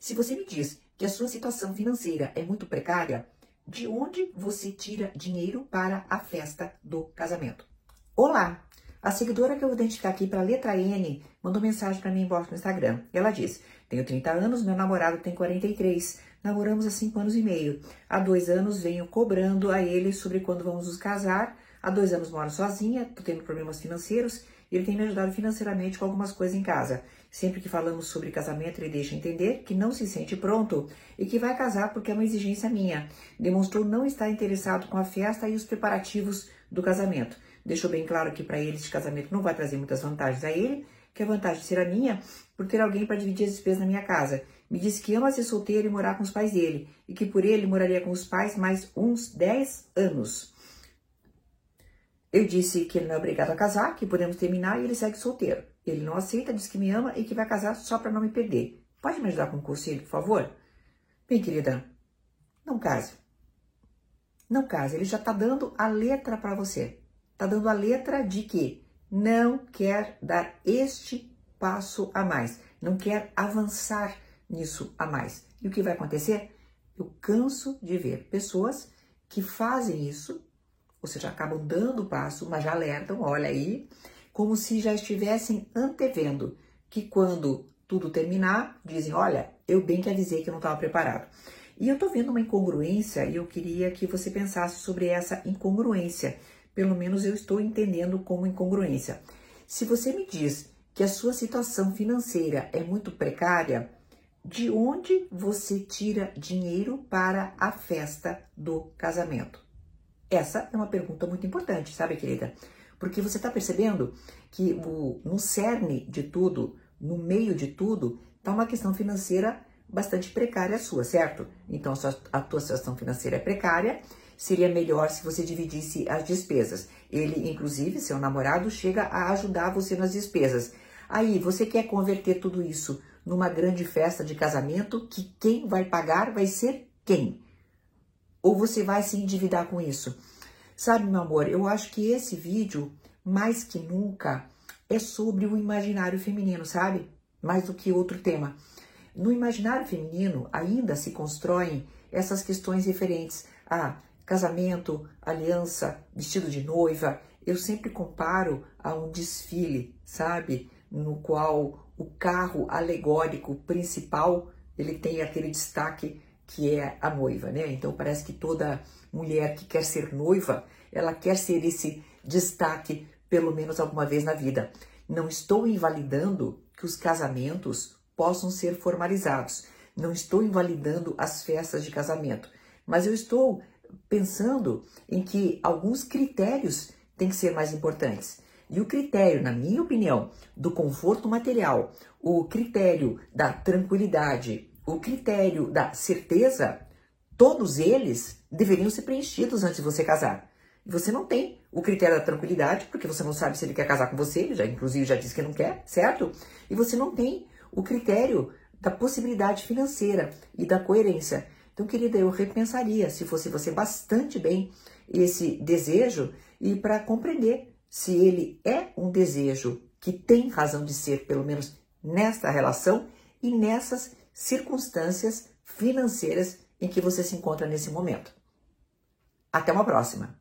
Se você me diz que a sua situação financeira é muito precária, de onde você tira dinheiro para a festa do casamento? Olá! A seguidora que eu vou identificar aqui para a letra N mandou mensagem para mim embaixo no Instagram. Ela diz: Tenho 30 anos, meu namorado tem 43. Namoramos há 5 anos e meio. Há dois anos venho cobrando a ele sobre quando vamos nos casar. Há dois anos moro sozinha, tô tendo problemas financeiros ele tem me ajudado financeiramente com algumas coisas em casa. Sempre que falamos sobre casamento, ele deixa entender que não se sente pronto e que vai casar porque é uma exigência minha. Demonstrou não estar interessado com a festa e os preparativos do casamento deixou bem claro que para ele esse casamento não vai trazer muitas vantagens a ele, que a vantagem será minha por ter alguém para dividir as despesas na minha casa. Me disse que ama ser solteiro e morar com os pais dele, e que por ele moraria com os pais mais uns 10 anos. Eu disse que ele não é obrigado a casar, que podemos terminar e ele segue solteiro. Ele não aceita, diz que me ama e que vai casar só para não me perder. Pode me ajudar com um conselho, por favor? Bem, querida, não case. Não case, ele já está dando a letra para você está dando a letra de que não quer dar este passo a mais, não quer avançar nisso a mais. E o que vai acontecer? Eu canso de ver pessoas que fazem isso, ou seja, acabam dando o passo, mas já alertam, olha aí, como se já estivessem antevendo que quando tudo terminar, dizem, olha, eu bem que avisei que eu não estava preparado. E eu estou vendo uma incongruência e eu queria que você pensasse sobre essa incongruência pelo menos eu estou entendendo como incongruência. Se você me diz que a sua situação financeira é muito precária, de onde você tira dinheiro para a festa do casamento? Essa é uma pergunta muito importante, sabe, querida? Porque você está percebendo que o, no cerne de tudo, no meio de tudo, está uma questão financeira bastante precária sua, certo? Então, a, sua, a tua situação financeira é precária seria melhor se você dividisse as despesas. Ele, inclusive, seu namorado, chega a ajudar você nas despesas. Aí, você quer converter tudo isso numa grande festa de casamento que quem vai pagar vai ser quem? Ou você vai se endividar com isso? Sabe, meu amor, eu acho que esse vídeo, mais que nunca, é sobre o imaginário feminino, sabe? Mais do que outro tema. No imaginário feminino ainda se constroem essas questões referentes a casamento, aliança, vestido de noiva, eu sempre comparo a um desfile, sabe? No qual o carro alegórico principal ele tem aquele destaque que é a noiva, né? Então parece que toda mulher que quer ser noiva, ela quer ser esse destaque pelo menos alguma vez na vida. Não estou invalidando que os casamentos possam ser formalizados. Não estou invalidando as festas de casamento, mas eu estou pensando em que alguns critérios têm que ser mais importantes. E o critério, na minha opinião, do conforto material, o critério da tranquilidade, o critério da certeza, todos eles deveriam ser preenchidos antes de você casar. E você não tem o critério da tranquilidade, porque você não sabe se ele quer casar com você, já inclusive já disse que não quer, certo? E você não tem o critério da possibilidade financeira e da coerência. Então, querida, eu repensaria, se fosse você, bastante bem esse desejo e para compreender se ele é um desejo que tem razão de ser, pelo menos nesta relação e nessas circunstâncias financeiras em que você se encontra nesse momento. Até uma próxima!